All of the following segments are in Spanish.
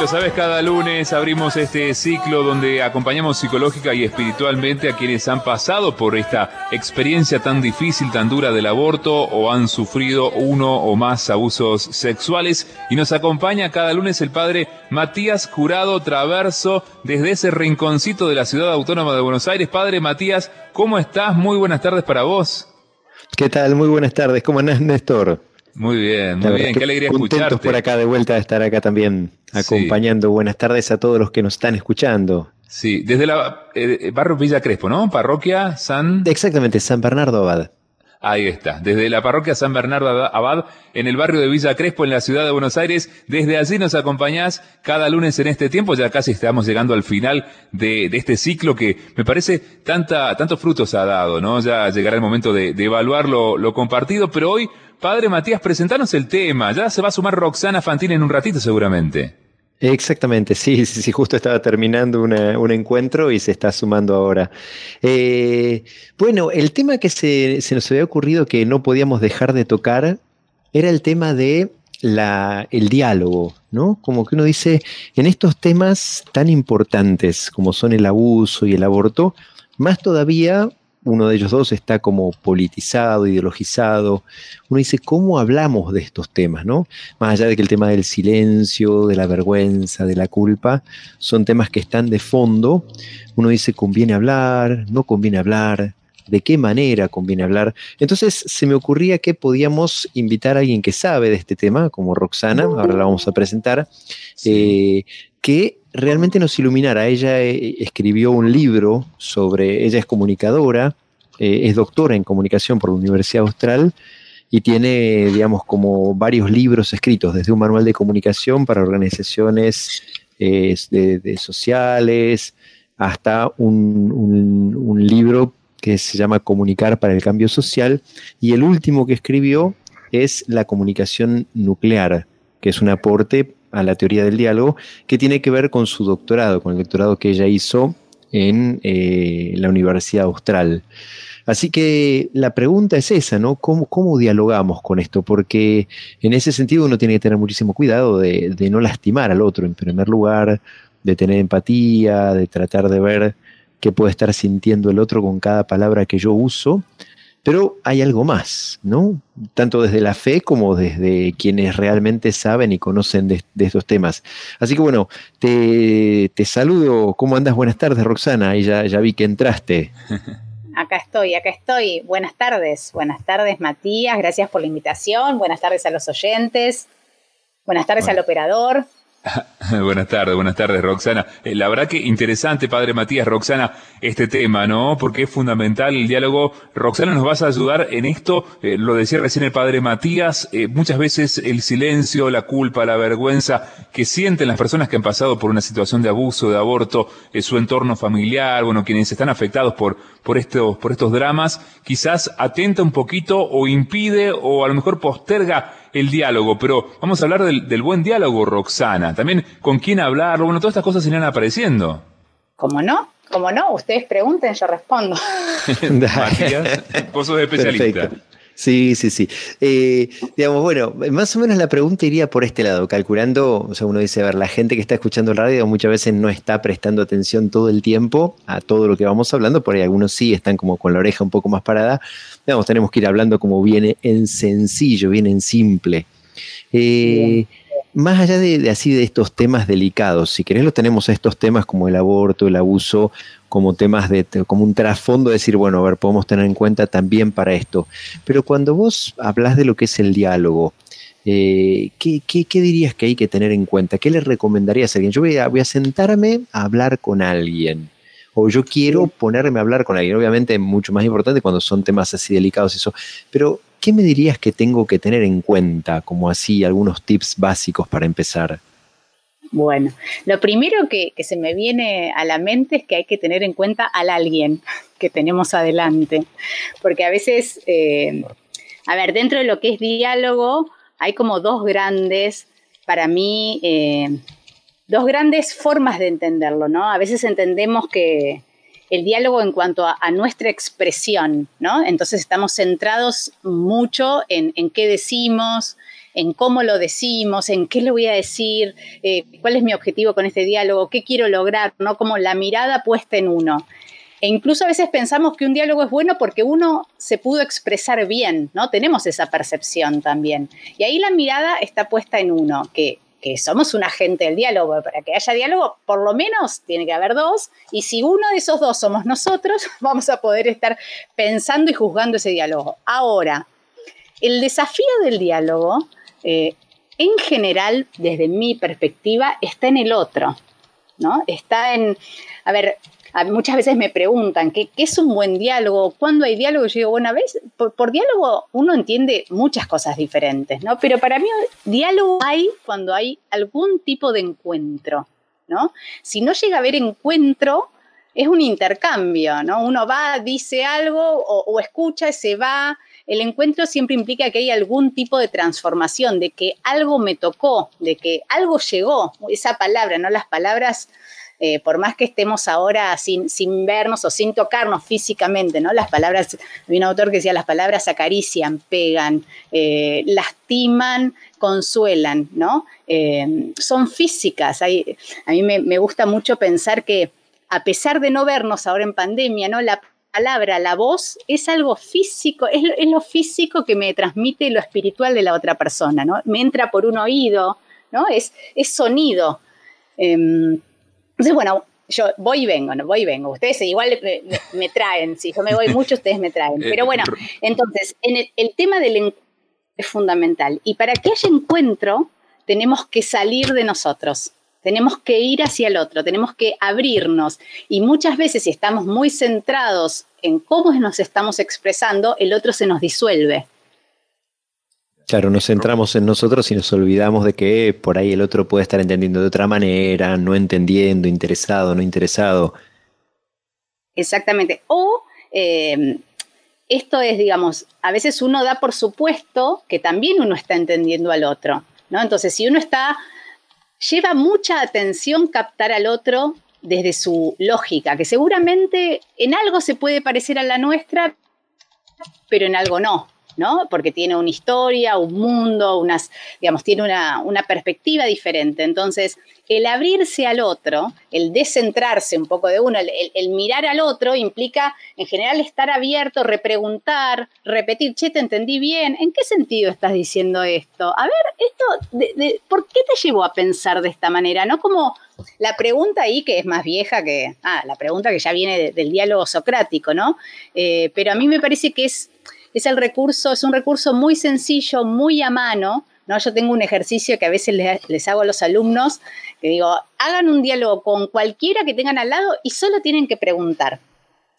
Lo sabes, cada lunes abrimos este ciclo donde acompañamos psicológica y espiritualmente a quienes han pasado por esta experiencia tan difícil, tan dura del aborto o han sufrido uno o más abusos sexuales. Y nos acompaña cada lunes el padre Matías Curado Traverso desde ese rinconcito de la ciudad autónoma de Buenos Aires. Padre Matías, ¿cómo estás? Muy buenas tardes para vos. ¿Qué tal? Muy buenas tardes. ¿Cómo andás, Néstor? Muy bien, muy bien. Qué alegría contentos por acá de vuelta de estar acá también acompañando. Buenas tardes a todos los que nos están escuchando. Sí, desde la eh, barrio Villa Crespo, ¿no? Parroquia San. Exactamente, San Bernardo Abad. Ahí está, desde la parroquia San Bernardo Abad, en el barrio de Villa Crespo, en la ciudad de Buenos Aires. Desde allí nos acompañás cada lunes en este tiempo. Ya casi estamos llegando al final de, este ciclo que me parece tanta, tantos frutos ha dado, ¿no? Ya llegará el momento de, evaluar lo, compartido, pero hoy Padre Matías, presentanos el tema. Ya se va a sumar Roxana Fantini en un ratito seguramente. Exactamente, sí, sí, sí, justo estaba terminando un encuentro y se está sumando ahora. Eh, bueno, el tema que se, nos había ocurrido que no podíamos dejar de tocar era el tema de el diálogo, ¿no? Como que uno dice, en estos temas tan importantes como son el abuso y el aborto, más todavía uno de ellos dos está como politizado, ideologizado. Uno dice, ¿cómo hablamos de estos temas? ¿no? Más allá de que el tema del silencio, de la vergüenza, de la culpa, son temas que están de fondo. Uno dice, ¿conviene hablar? ¿No conviene hablar? ¿De qué manera conviene hablar? Entonces se me ocurría que podíamos invitar a alguien que sabe de este tema, como Roxana, ahora la vamos a presentar, eh, que realmente nos iluminara. Ella eh, escribió un libro sobre, ella es comunicadora, eh, es doctora en comunicación por la Universidad Austral y tiene, digamos, como varios libros escritos, desde un manual de comunicación para organizaciones eh, sociales hasta un libro que se llama Comunicar para el Cambio Social y el último que escribió es La comunicación nuclear, que es un aporte a la teoría del diálogo, que tiene que ver con su doctorado, con el doctorado que ella hizo en eh, la Universidad Austral. Así que la pregunta es esa, ¿no? ¿Cómo, ¿Cómo, dialogamos con esto? Porque en ese sentido uno tiene que tener muchísimo cuidado de, de, no lastimar al otro, en primer lugar, de tener empatía, de tratar de ver qué puede estar sintiendo el otro con cada palabra que yo uso, pero hay algo más, ¿no? Tanto desde la fe como desde quienes realmente saben y conocen de, estos temas. Así que bueno, te, saludo. ¿Cómo andas? Buenas tardes, Roxana. Ahí ya, ya vi que entraste. Acá estoy, acá estoy. Buenas tardes. Buenas tardes, Matías. Gracias por la invitación. Buenas tardes a los oyentes. Buenas tardes al operador. buenas tardes, buenas tardes, Roxana. Eh, la verdad que interesante, padre Matías, Roxana, este tema, ¿no? Porque es fundamental el diálogo. Roxana, nos vas a ayudar en esto, eh, lo decía recién el padre Matías, eh, muchas veces el silencio, la culpa, la vergüenza que sienten las personas que han pasado por una situación de abuso, de aborto, su entorno familiar, bueno, quienes están afectados por, por, estos, por estos dramas, quizás atenta un poquito o impide o a lo mejor posterga el diálogo, pero vamos a hablar del, buen diálogo, Roxana. También con quién hablarlo, bueno, todas estas cosas irán apareciendo. ¿Cómo no? ¿Cómo no? Ustedes pregunten, yo respondo. Matías, vos sos especialista. Sí, sí, sí. Eh, digamos, bueno, más o menos la pregunta iría por este lado, calculando, o sea, uno dice, a ver, la gente que está escuchando el radio muchas veces no está prestando atención todo el tiempo a todo lo que vamos hablando, por ahí algunos sí están como con la oreja un poco más parada. Digamos, tenemos que ir hablando como viene en sencillo, bien en simple. Eh, más allá de, así de estos temas delicados, si querés lo tenemos a estos temas como el aborto, el abuso, como temas de, como un trasfondo, decir, bueno, a ver, podemos tener en cuenta también para esto. Pero cuando vos hablas de lo que es el diálogo, eh, ¿qué, dirías que hay que tener en cuenta? ¿Qué le recomendarías a alguien? Yo voy a, voy a sentarme a hablar con alguien o yo quiero ponerme a hablar con alguien. Obviamente es mucho más importante cuando son temas así delicados eso, pero ¿qué me dirías que tengo que tener en cuenta como así algunos tips básicos para empezar? Bueno, lo primero que, se me viene a la mente es que hay que tener en cuenta al alguien que tenemos adelante, porque a veces, eh, a ver, dentro de lo que es diálogo, hay como dos grandes, para mí, eh, dos grandes formas de entenderlo, ¿no? A veces entendemos que el diálogo en cuanto a, nuestra expresión, ¿no? Entonces estamos centrados mucho en, qué decimos, en cómo lo decimos, en qué le voy a decir, eh, cuál es mi objetivo con este diálogo, qué quiero lograr, ¿no? Como la mirada puesta en uno. E incluso a veces pensamos que un diálogo es bueno porque uno se pudo expresar bien, ¿no? Tenemos esa percepción también. Y ahí la mirada está puesta en uno, que, que somos un agente del diálogo. Para que haya diálogo, por lo menos tiene que haber dos. Y si uno de esos dos somos nosotros, vamos a poder estar pensando y juzgando ese diálogo. Ahora, el desafío del diálogo, eh, en general, desde mi perspectiva, está en el otro, ¿no? Está en, a ver, muchas veces me preguntan ¿qué, es un buen diálogo, cuándo hay diálogo. Yo digo, bueno, por, diálogo uno entiende muchas cosas diferentes, ¿no? Pero para mí diálogo hay cuando hay algún tipo de encuentro, ¿no? Si no llega a haber encuentro, es un intercambio, ¿no? Uno va, dice algo o, o escucha, se va. El encuentro siempre implica que hay algún tipo de transformación, de que algo me tocó, de que algo llegó. Esa palabra, ¿no? Las palabras eh, por más que estemos ahora sin, sin, vernos o sin tocarnos físicamente, ¿no? Las palabras, había un autor que decía, las palabras acarician, pegan, eh, lastiman, consuelan, ¿no? Eh, son físicas. a mí me, gusta mucho pensar que a pesar de no vernos ahora en pandemia, ¿no? La palabra, la voz, es algo físico, es, lo físico que me transmite lo espiritual de la otra persona, ¿no? Me entra por un oído, ¿no? Es, es sonido. Em, entonces, bueno, yo voy y vengo, no voy y vengo. Ustedes igual me, traen, si yo me voy mucho, ustedes me traen. Pero bueno, entonces, en el, tema del encuentro es fundamental. Y para que haya encuentro, tenemos que salir de nosotros. Tenemos que ir hacia el otro, tenemos que abrirnos. Y muchas veces, si estamos muy centrados en cómo nos estamos expresando, el otro se nos disuelve. Claro, nos centramos en nosotros y nos olvidamos de que por ahí el otro puede estar entendiendo de otra manera, no entendiendo, interesado, no interesado. Exactamente. O em, esto es, digamos, a veces uno da por supuesto que también uno está entendiendo al otro, ¿no? Entonces, si uno está, lleva mucha atención captar al otro desde su lógica, que seguramente en algo se puede parecer a la nuestra, pero en algo no. ¿No? Porque tiene una historia, un mundo, unas, digamos, tiene una, perspectiva diferente. Entonces, el abrirse al otro, el descentrarse un poco de uno, el, mirar al otro implica en general estar abierto, repreguntar, repetir, che, te entendí bien, ¿en qué sentido estás diciendo esto? A ver, esto, ¿por qué te llevó a pensar de esta manera? No como la pregunta ahí que es más vieja que, ah, la pregunta que ya viene del diálogo socrático, ¿no? Eh, pero a mí me parece que es es el recurso, es un recurso muy sencillo, muy a mano. ¿no? Yo tengo un ejercicio que a veces les, hago a los alumnos, que digo, hagan un diálogo con cualquiera que tengan al lado y solo tienen que preguntar.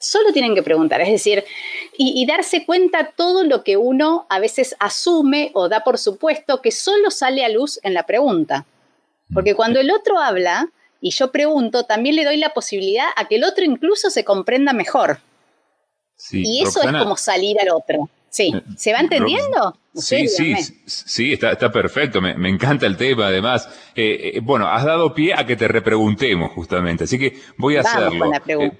Solo tienen que preguntar, es decir, y, y darse cuenta todo lo que uno a veces asume o da por supuesto que solo sale a luz en la pregunta. Porque cuando el otro habla y yo pregunto, también le doy la posibilidad a que el otro incluso se comprenda mejor y eso es como salir al otro. Sí, eh, ¿se va entendiendo? Sí, sí, sí, está, está perfecto, me, encanta el tema además. Eh, eh, bueno, has dado pie a que te repreguntemos justamente, así que voy a hacerlo.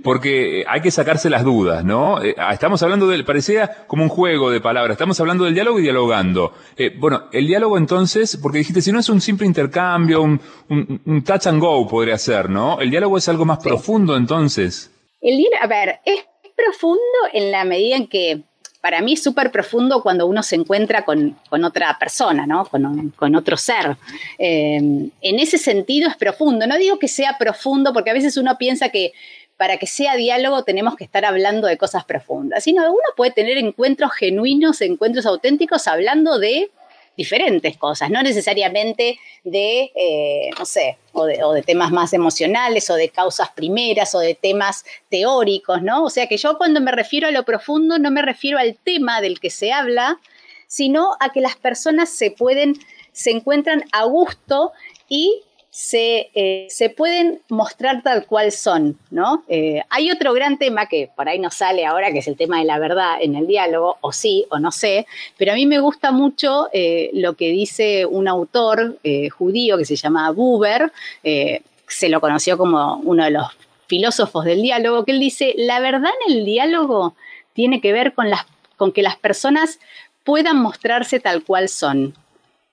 porque hay que sacarse las dudas, ¿no? Ah, estamos hablando del, parecía como un juego de palabras, estamos hablando del diálogo y dialogando. bueno, el diálogo entonces, porque dijiste, si no es un simple intercambio, un, un, touch and go podría ser, ¿no? El diálogo es algo más profundo entonces. El a ver, es profundo en la medida en que para mí es súper profundo cuando uno se encuentra con, otra persona, ¿no? Con, otro ser. Eh, en ese sentido es profundo. No digo que sea profundo porque a veces uno piensa que para que sea diálogo tenemos que estar hablando de cosas profundas, sino uno puede tener encuentros genuinos, encuentros auténticos hablando de diferentes cosas, no necesariamente de, eh, no sé, o de, temas más emocionales o de causas primeras o de temas teóricos, ¿no? O sea que yo cuando me refiero a lo profundo no me refiero al tema del que se habla, sino a que las personas se pueden, se encuentran a gusto y eh, se, pueden mostrar tal cual son, ¿no? Eh, hay otro gran tema que por ahí no sale ahora, que es el tema de la verdad en el diálogo, o sí, o no sé, pero a mí me gusta mucho eh, lo que dice un autor judío que se llama Buber, se lo conoció como uno de los filósofos del diálogo, que él dice, la verdad en el diálogo tiene que ver con, las, con que las personas puedan mostrarse tal cual son.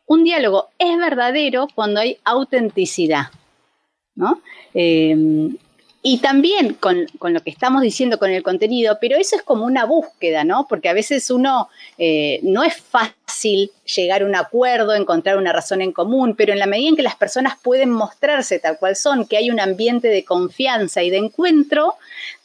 Un diálogo es verdadero cuando hay autenticidad, ¿no? Eh, y también con, lo que estamos diciendo con el contenido, pero eso es como una búsqueda, ¿no? Porque a veces uno eh, no es fácil llegar a un acuerdo, encontrar una razón en común, pero en la medida en que las personas pueden mostrarse tal cual son, que hay un ambiente de confianza y de encuentro,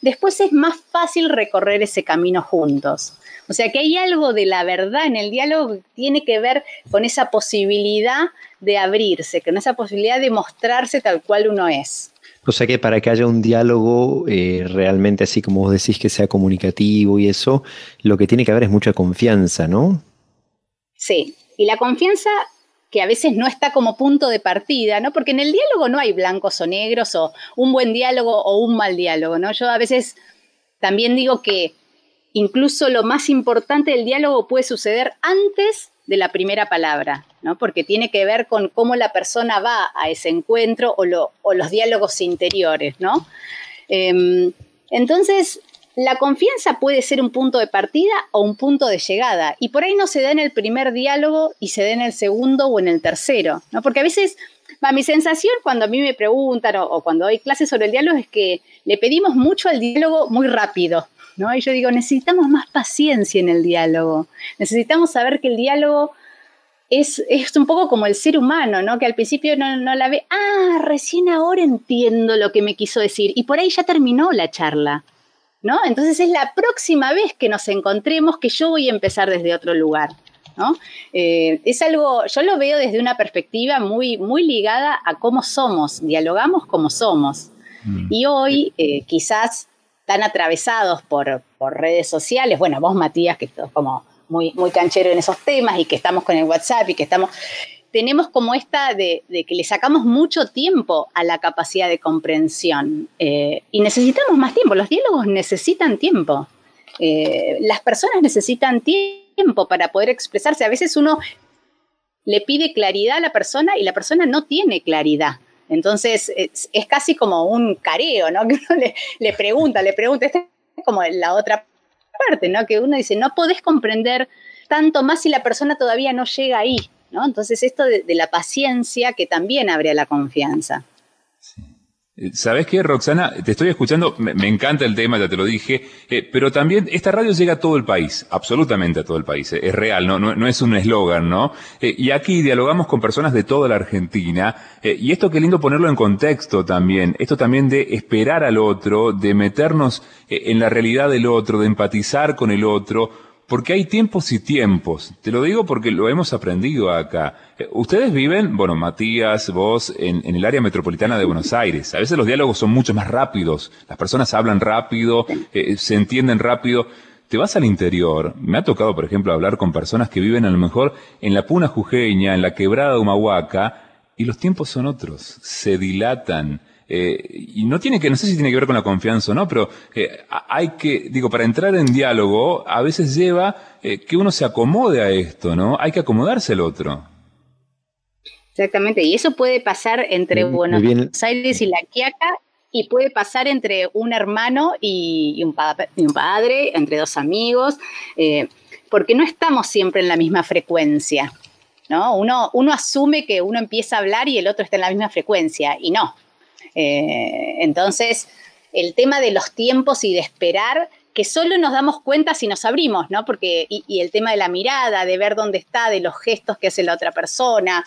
después es más fácil recorrer ese camino juntos. O sea que hay algo de la verdad en el diálogo que tiene que ver con esa posibilidad de abrirse, con esa posibilidad de mostrarse tal cual uno es. O sea que para que haya un diálogo eh, realmente así como vos decís que sea comunicativo y eso, lo que tiene que haber es mucha confianza, ¿no? Sí, y la confianza que a veces no está como punto de partida, ¿no? Porque en el diálogo no hay blancos o negros o un buen diálogo o un mal diálogo, ¿no? Yo a veces también digo que incluso lo más importante del diálogo puede suceder antes de la primera palabra, ¿no? porque tiene que ver con cómo la persona va a ese encuentro o, los diálogos interiores. ¿no? Em, entonces, la confianza puede ser un punto de partida o un punto de llegada, y por ahí no se da en el primer diálogo y se da en el segundo o en el tercero, ¿no? porque a veces va, mi sensación cuando a mí me preguntan o, o cuando doy clases sobre el diálogo es que le pedimos mucho al diálogo muy rápido, ¿no? Y yo digo, necesitamos más paciencia en el diálogo. Necesitamos saber que el diálogo es, un poco como el ser humano, ¿no? Que al principio no, no, la ve, ah, recién ahora entiendo lo que me quiso decir. Y por ahí ya terminó la charla, ¿no? Entonces es la próxima vez que nos encontremos que yo voy a empezar desde otro lugar. ¿No? Eh, es algo, yo lo veo desde una perspectiva muy, muy ligada a cómo somos, dialogamos como somos. Mm. Y hoy eh, quizás tan atravesados por, redes sociales, bueno, vos Matías, que estás como muy, muy canchero en esos temas y que estamos con el WhatsApp y que estamos, tenemos como esta de, que le sacamos mucho tiempo a la capacidad de comprensión eh, y necesitamos más tiempo, los diálogos necesitan tiempo, eh, las personas necesitan tiempo para poder expresarse, a veces uno le pide claridad a la persona y la persona no tiene claridad. Entonces es, casi como un careo, ¿no? Que uno le, pregunta, le pregunta, esta es como la otra parte, ¿no? Que uno dice, no podés comprender tanto más si la persona todavía no llega ahí, ¿no? Entonces esto de, de la paciencia que también abre a la confianza. ¿Sabes qué, Roxana? Te estoy escuchando, me, encanta el tema, ya te lo dije, eh, pero también esta radio llega a todo el país, absolutamente a todo el país, eh, es real, no, no, es un eslogan, ¿no? y aquí dialogamos con personas de toda la Argentina, y esto qué lindo ponerlo en contexto también, esto también de esperar al otro, de meternos en la realidad del otro, de empatizar con el otro, porque hay tiempos y tiempos. Te lo digo porque lo hemos aprendido acá. Eh, ustedes viven, bueno, Matías, vos, en, el área metropolitana de Buenos Aires. A veces los diálogos son mucho más rápidos. Las personas hablan rápido, eh, se entienden rápido. Te vas al interior. Me ha tocado, por ejemplo, hablar con personas que viven a lo mejor en la Puna Jujeña, en la Quebrada de Humahuaca, y los tiempos son otros. Se dilatan eh, y no tiene que, no sé si tiene que ver con la confianza o no, pero eh, hay que, digo, para entrar en diálogo, a veces lleva eh, que uno se acomode a esto, ¿no? Hay que acomodarse al otro. Exactamente, y eso puede pasar entre Buenos Aires y La Quiaca, y puede pasar entre un hermano y, un, padre, entre dos amigos, porque no estamos siempre en la misma frecuencia. ¿no? Uno, uno asume que uno empieza a hablar y el otro está en la misma frecuencia, y no, eh, entonces, el tema de los tiempos y de esperar, que solo nos damos cuenta si nos abrimos, ¿no? Porque, y, el tema de la mirada, de ver dónde está, de los gestos que hace la otra persona,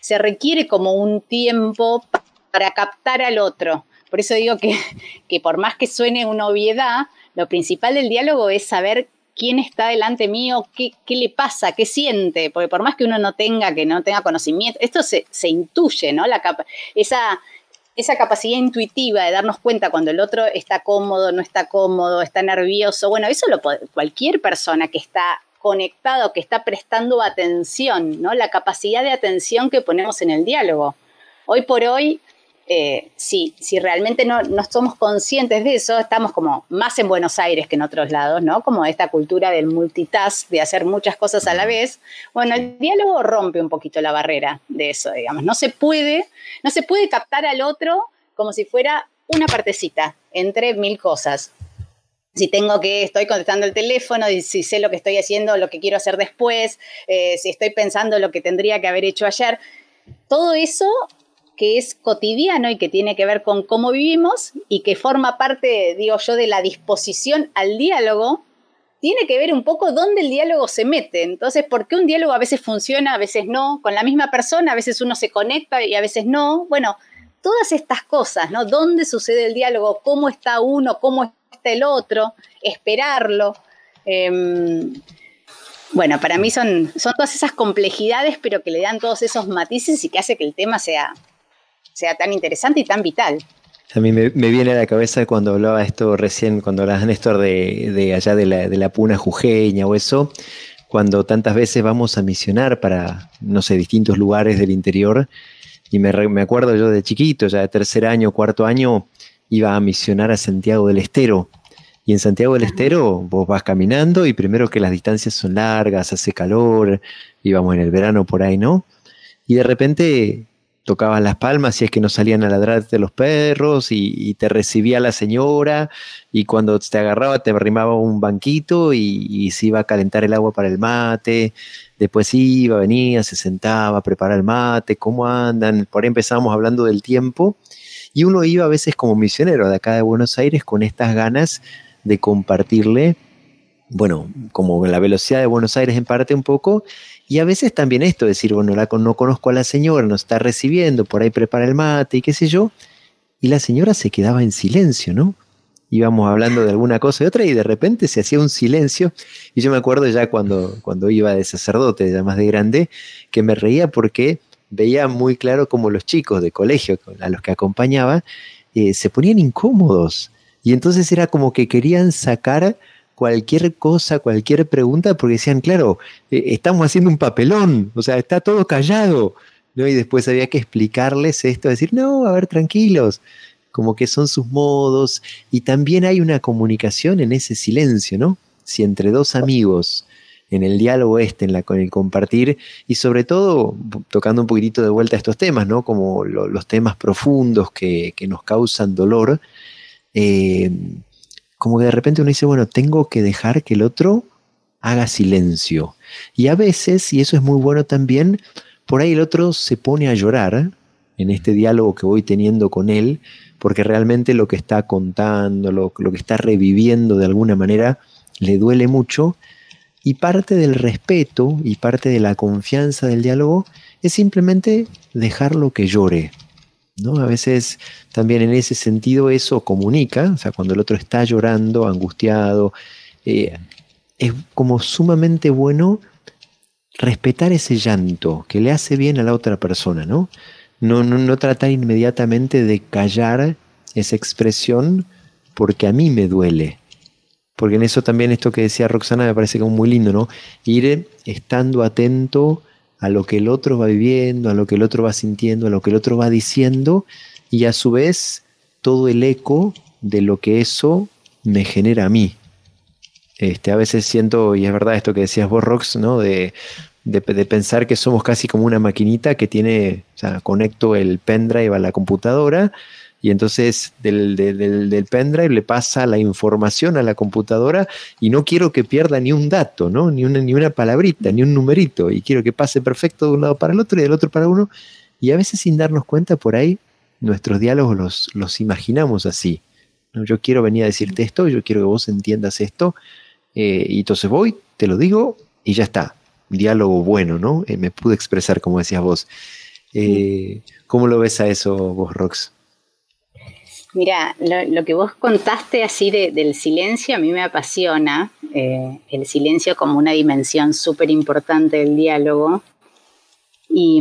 se requiere como un tiempo para captar al otro. Por eso digo que, que por más que suene una obviedad, lo principal del diálogo es saber quién está delante mío, qué, qué, le pasa, qué siente, porque por más que uno no tenga, que no tenga conocimiento, esto se, se intuye, ¿no? La esa, esa capacidad intuitiva de darnos cuenta cuando el otro está cómodo, no está cómodo, está nervioso, bueno, eso lo puede, cualquier persona que está conectado, que está prestando atención, ¿no? La capacidad de atención que ponemos en el diálogo. Hoy por hoy eh, si, realmente no, no, somos conscientes de eso, estamos como más en Buenos Aires que en otros lados, ¿no? Como esta cultura del multitask, de hacer muchas cosas a la vez. Bueno, el diálogo rompe un poquito la barrera de eso, digamos. No se puede, no se puede captar al otro como si fuera una partecita entre mil cosas. si tengo que, estoy contestando el teléfono, si sé lo que estoy haciendo, lo que quiero hacer después, eh, si estoy pensando lo que tendría que haber hecho ayer. Todo eso que es cotidiano y que tiene que ver con cómo vivimos y que forma parte, digo yo, de la disposición al diálogo, tiene que ver un poco dónde el diálogo se mete. Entonces, ¿por qué un diálogo a veces funciona, a veces no? Con la misma persona, a veces uno se conecta y a veces no. Bueno, todas estas cosas, ¿no? ¿Dónde sucede el diálogo? ¿Cómo está uno? ¿Cómo el otro, esperarlo. Em, bueno, para mí son, son todas esas complejidades, pero que le dan todos esos matices y que hace que el tema sea, sea tan interesante y tan vital. A mí me, viene a la cabeza cuando hablaba esto recién, cuando hablabas, Néstor, de, de allá de la, de la puna jujeña o eso, cuando tantas veces vamos a misionar para, no sé, distintos lugares del interior. Y me, me acuerdo yo de chiquito, ya de tercer año, cuarto año, iba a misionar a Santiago del Estero. Y en Santiago del Estero vos vas caminando y primero que las distancias son largas, hace calor, íbamos en el verano por ahí, ¿no? Y de repente tocabas las palmas si es que no salían a ladrarte los perros y, te recibía la señora y cuando te agarraba te arrimaba un banquito y, se iba a calentar el agua para el mate, después iba, venía, se sentaba a el mate, cómo andan, por ahí empezamos hablando del tiempo y uno iba a veces como misionero de acá de Buenos Aires con estas ganas de compartirle, bueno, como la velocidad de Buenos Aires en parte un poco, y a veces también esto, decir, bueno, no conozco a la señora, nos está recibiendo, por ahí prepara el mate y qué sé yo, y la señora se quedaba en silencio, ¿no? Íbamos hablando de alguna cosa y otra y de repente se hacía un silencio. Y yo me acuerdo ya cuando, cuando iba de sacerdote, ya más de grande, que me reía porque veía muy claro como los chicos de colegio a los que acompañaba eh, se ponían incómodos. Y entonces era como que querían sacar cualquier cosa, cualquier pregunta, porque decían, claro, eh, estamos haciendo un papelón, o sea, está todo callado. ¿no? Y después había que explicarles esto, decir, no, a ver, tranquilos, como que son sus modos. Y también hay una comunicación en ese silencio, ¿no? Si entre dos amigos en el diálogo este, en la, con el compartir y sobre todo tocando un poquitito de vuelta estos temas, ¿no? Como los temas profundos que, nos causan dolor, eh, como que de repente uno dice, bueno, tengo que dejar que el otro haga silencio. Y a veces, y eso es muy bueno también, por ahí el otro se pone a llorar en este diálogo que voy teniendo con él, porque realmente lo que está contando, lo, lo que está reviviendo de alguna manera, le duele mucho y parte del respeto y parte de la confianza del diálogo es simplemente dejarlo que llore. ¿No? A veces también en ese sentido eso comunica, o sea, cuando el otro está llorando, angustiado, eh, es como sumamente bueno respetar ese llanto que le hace bien a la otra persona, ¿no? No, no, no tratar inmediatamente de callar esa expresión porque a mí me duele, porque en eso también esto que decía Roxana me parece como muy lindo, ¿no? Ir estando atento a lo que el otro va viviendo, a lo que el otro va sintiendo, a lo que el otro va diciendo, y a su vez todo el eco de lo que eso me genera a mí. Este, a veces siento, y es verdad esto que decías vos, Rox, ¿no? De, de, de, pensar que somos casi como una maquinita que tiene, o sea, conecto el pendrive a la computadora y entonces del, del, pendrive le pasa la información a la computadora y no quiero que pierda ni un dato, ¿no? Ni una, ni una palabrita, ni un numerito, y quiero que pase perfecto de un lado para el otro y del otro para uno, y a veces sin darnos cuenta por ahí, nuestros diálogos los, los imaginamos así. Yo quiero venir a decirte esto, yo quiero que vos entiendas esto, eh, y entonces voy, te lo digo, y ya está. Diálogo bueno, ¿no? Eh, me pude expresar como decías vos. Eh, ¿Cómo lo ves a eso vos, Rox? Mira, lo, que vos contaste así del silencio a mí me apasiona, eh, el silencio como una dimensión súper importante del diálogo. Y,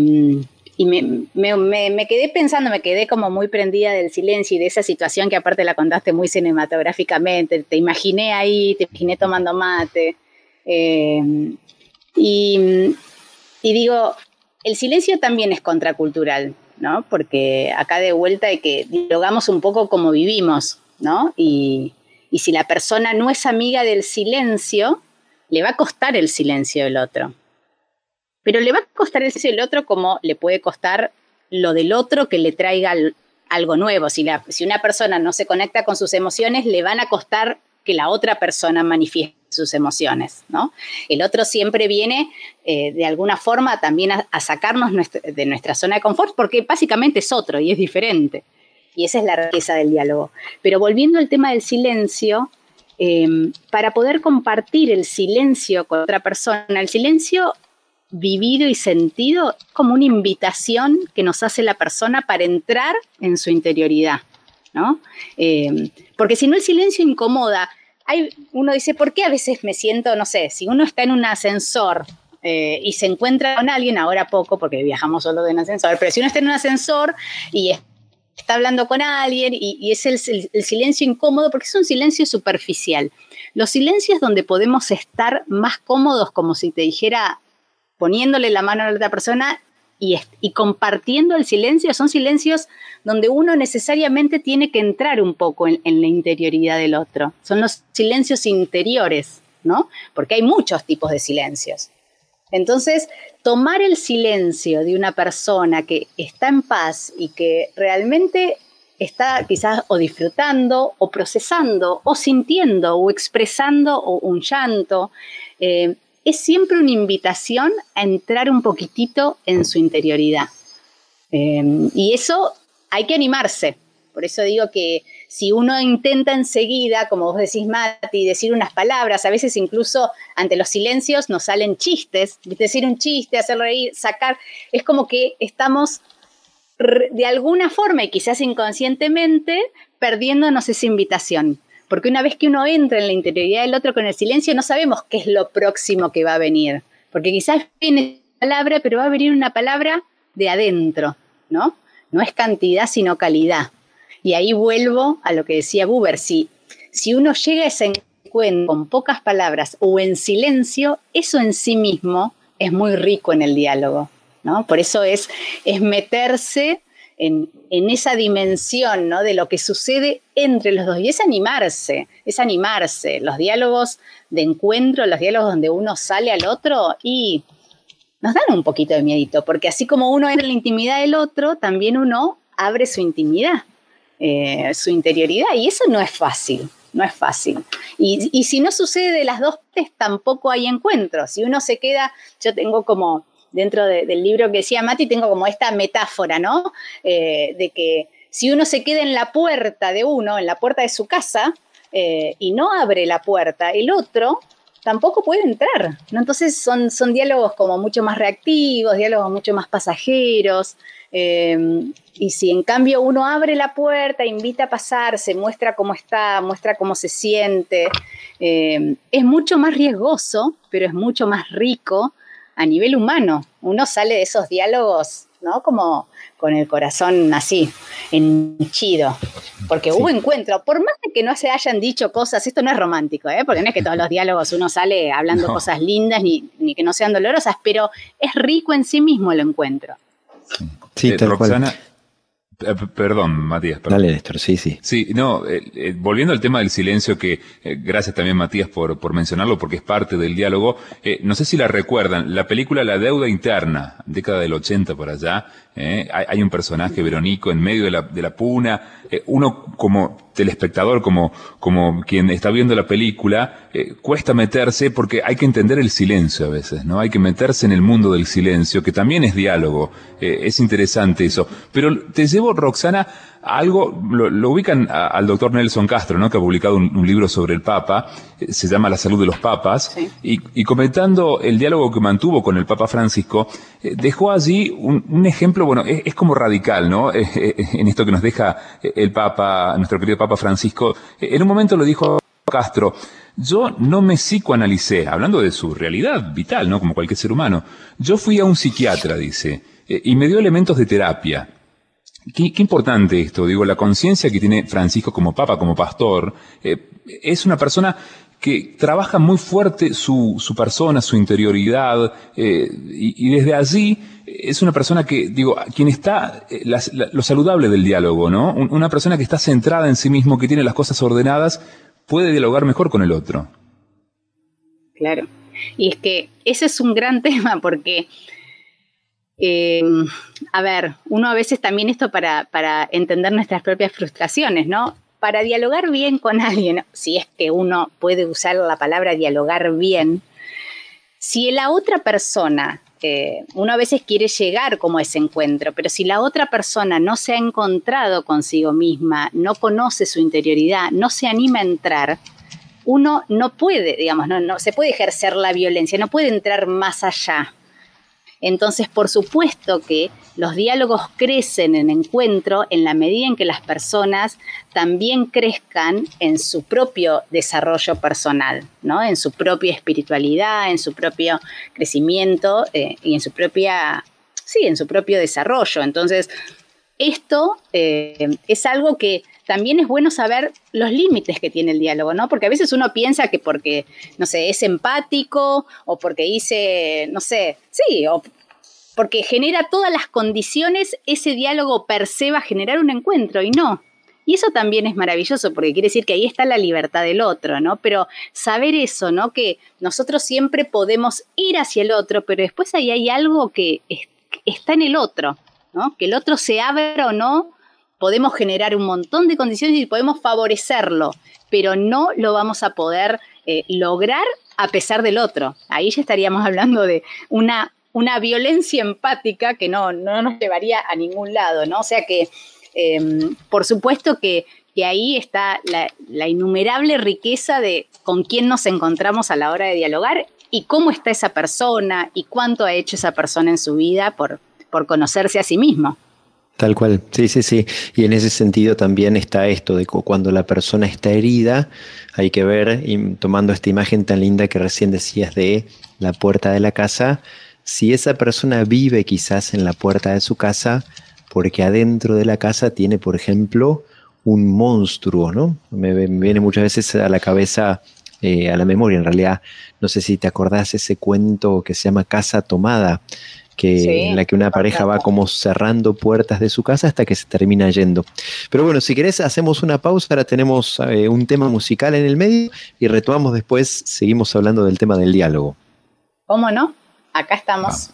me, quedé pensando, me quedé como muy prendida del silencio y de esa situación que aparte la contaste muy cinematográficamente, te imaginé ahí, te imaginé tomando mate. Eh, y, y digo, el silencio también es contracultural, ¿no? Porque acá de vuelta hay que dialogamos un poco como vivimos, ¿no? Y, si la persona no es amiga del silencio, le va a costar el silencio del otro. Pero le va a costar el silencio del otro como le puede costar lo del otro que le traiga algo nuevo. Si, si una persona no se conecta con sus emociones, le van a costar que la otra persona manifieste sus emociones, ¿no? El otro siempre viene eh, de alguna forma también a, sacarnos de nuestra zona de confort porque básicamente es otro y es diferente. Y esa es la riqueza del diálogo. Pero volviendo al tema del silencio, em, para poder compartir el silencio con otra persona, el silencio vivido y sentido como una invitación que nos hace la persona para entrar en su interioridad, ¿no? Em, porque si no el silencio incomoda, hay, uno dice, ¿por qué a veces me siento, no sé, si uno está en un ascensor eh, y se encuentra con alguien, ahora poco, porque viajamos solo en ascensor, pero si uno está en un ascensor y está hablando con alguien y, es el, silencio incómodo, porque es un silencio superficial. Los silencios donde podemos estar más cómodos, como si te dijera, poniéndole la mano a la otra persona, y, compartiendo el silencio son silencios donde uno necesariamente tiene que entrar un poco en, la interioridad del otro. Son los silencios interiores, ¿no? Porque hay muchos tipos de silencios. Entonces, tomar el silencio de una persona que está en paz y que realmente está quizás o disfrutando o procesando o sintiendo o expresando un llanto, eh, es siempre una invitación a entrar un poquitito en su interioridad. Em, y eso hay que animarse. Por eso digo que si uno intenta enseguida, como vos decís, Mati, decir unas palabras, a veces incluso ante los silencios nos salen chistes, decir un chiste, hacer reír, sacar, es como que estamos de alguna forma y quizás inconscientemente perdiéndonos esa invitación. Porque una vez que uno entra en la interioridad del otro con el silencio, no sabemos qué es lo próximo que va a venir. Porque quizás viene palabra, pero va a venir una palabra de adentro, ¿no? No es cantidad, sino calidad. Y ahí vuelvo a lo que decía Buber. Si, si uno llega a ese encuentro con pocas palabras o en silencio, eso en sí mismo es muy rico en el diálogo, ¿no? Por eso es, es meterse en, esa dimensión ¿no? de lo que sucede entre los dos. Y es animarse, es animarse. Los diálogos de encuentro, los diálogos donde uno sale al otro y nos dan un poquito de miedito, porque así como uno entra en la intimidad del otro, también uno abre su intimidad, eh, su interioridad, y eso no es fácil, no es fácil. Y, si no sucede de las dos tampoco hay encuentro. Si uno se queda, yo tengo como dentro del libro que decía Mati, tengo como esta metáfora, ¿no? Eh, de que si uno se queda en la puerta de uno, en la puerta de su casa, eh, y no abre la puerta, el otro tampoco puede entrar. Entonces son, son diálogos como mucho más reactivos, diálogos mucho más pasajeros, eh, y si en cambio uno abre la puerta, invita a pasar, se muestra cómo está, muestra cómo se siente, es mucho más riesgoso, pero es mucho más rico a nivel humano. Uno sale de esos diálogos, ¿no? Como con el corazón así, henchido. Porque hubo encuentro. Por más que no se hayan dicho cosas, esto no es romántico, ¿eh? Porque no es que todos los diálogos uno sale hablando cosas lindas ni, ni, que no sean dolorosas, pero es rico en sí mismo el encuentro. Sí, eh, Roxana, eh, perdón, Matías. Dale, Néstor, sí, sí. Sí, no, eh, eh, volviendo al tema del silencio, que gracias también, Matías, por, por mencionarlo, porque es parte del diálogo. no sé si la recuerdan, la película La Deuda Interna, década del 80 por allá, hay, hay, un personaje, Veronico, en medio de la, de la puna. uno como telespectador, como, como quien está viendo la película, eh, cuesta meterse porque hay que entender el silencio a veces, ¿no? Hay que meterse en el mundo del silencio, que también es diálogo, eh, es interesante eso. Pero te llevo, Roxana, algo, lo, ubican al doctor Nelson Castro, ¿no? que ha publicado un, libro sobre el Papa, eh, se llama La salud de los papas, y, comentando el diálogo que mantuvo con el Papa Francisco, eh, dejó allí un, ejemplo, bueno, es, como radical, ¿no? Eh, en esto que nos deja el Papa, nuestro querido Papa Francisco. En un momento lo dijo Castro, yo no me psicoanalicé, hablando de su realidad vital, ¿no? Como cualquier ser humano. Yo fui a un psiquiatra, dice, y me dio elementos de terapia. Qué, importante esto, digo, la conciencia que tiene Francisco como papa, como pastor, eh, es una persona que trabaja muy fuerte su, persona, su interioridad, eh, y, desde allí es una persona que, digo, quien está, eh, lo saludable del diálogo, ¿no? Una persona que está centrada en sí mismo, que tiene las cosas ordenadas, puede dialogar mejor con el otro. Claro. Y es que ese es un gran tema porque Em, a ver, uno a veces también esto para, entender nuestras propias frustraciones, ¿no? para dialogar bien con alguien, si es que uno puede usar la palabra dialogar bien, si la otra persona, eh, uno a veces quiere llegar como a ese encuentro, pero si la otra persona no se ha encontrado consigo misma, no conoce su interioridad, no se anima a entrar, uno no puede, digamos, no, no se puede ejercer la violencia, no puede entrar más allá. Entonces, por supuesto que los diálogos crecen en encuentro en la medida en que las personas también crezcan en su propio desarrollo personal, ¿no? en su propia espiritualidad, en su propio crecimiento eh, y en su propia, sí, en su propio desarrollo. Entonces, esto eh, es algo que también es bueno saber los límites que tiene el diálogo, ¿no? Porque a veces uno piensa que porque, no sé, es empático o porque dice, no sé, sí, o porque genera todas las condiciones, ese diálogo per se va a generar un encuentro y no. Y eso también es maravilloso porque quiere decir que ahí está la libertad del otro, ¿no? Pero saber eso, ¿no? Que nosotros siempre podemos ir hacia el otro, pero después ahí hay algo que está en el otro, ¿no? Que el otro se abra o no podemos generar un montón de condiciones y podemos favorecerlo, pero no lo vamos a poder eh, lograr a pesar del otro. Ahí ya estaríamos hablando de una, una violencia empática que no, no nos llevaría a ningún lado, ¿no? O sea que, em, por supuesto que, ahí está la, la, innumerable riqueza de con quién nos encontramos a la hora de dialogar y cómo está esa persona y cuánto ha hecho esa persona en su vida por, por conocerse a sí mismo. Tal cual, sí, sí, sí. Y en ese sentido también está esto de cuando la persona está herida, hay que ver, tomando esta imagen tan linda que recién decías de la puerta de la casa, si esa persona vive quizás en la puerta de su casa, porque adentro de la casa tiene, por ejemplo, un monstruo, ¿no? Me, viene muchas veces a la cabeza, eh, a la memoria en realidad, no sé si te acordás ese cuento que se llama Casa Tomada, que, en la que una pareja va como cerrando puertas de su casa hasta que se termina yendo. Pero bueno, si querés, hacemos una pausa, ahora tenemos eh, un tema musical en el medio y retomamos después, seguimos hablando del tema del diálogo. ¿Cómo no? Acá estamos.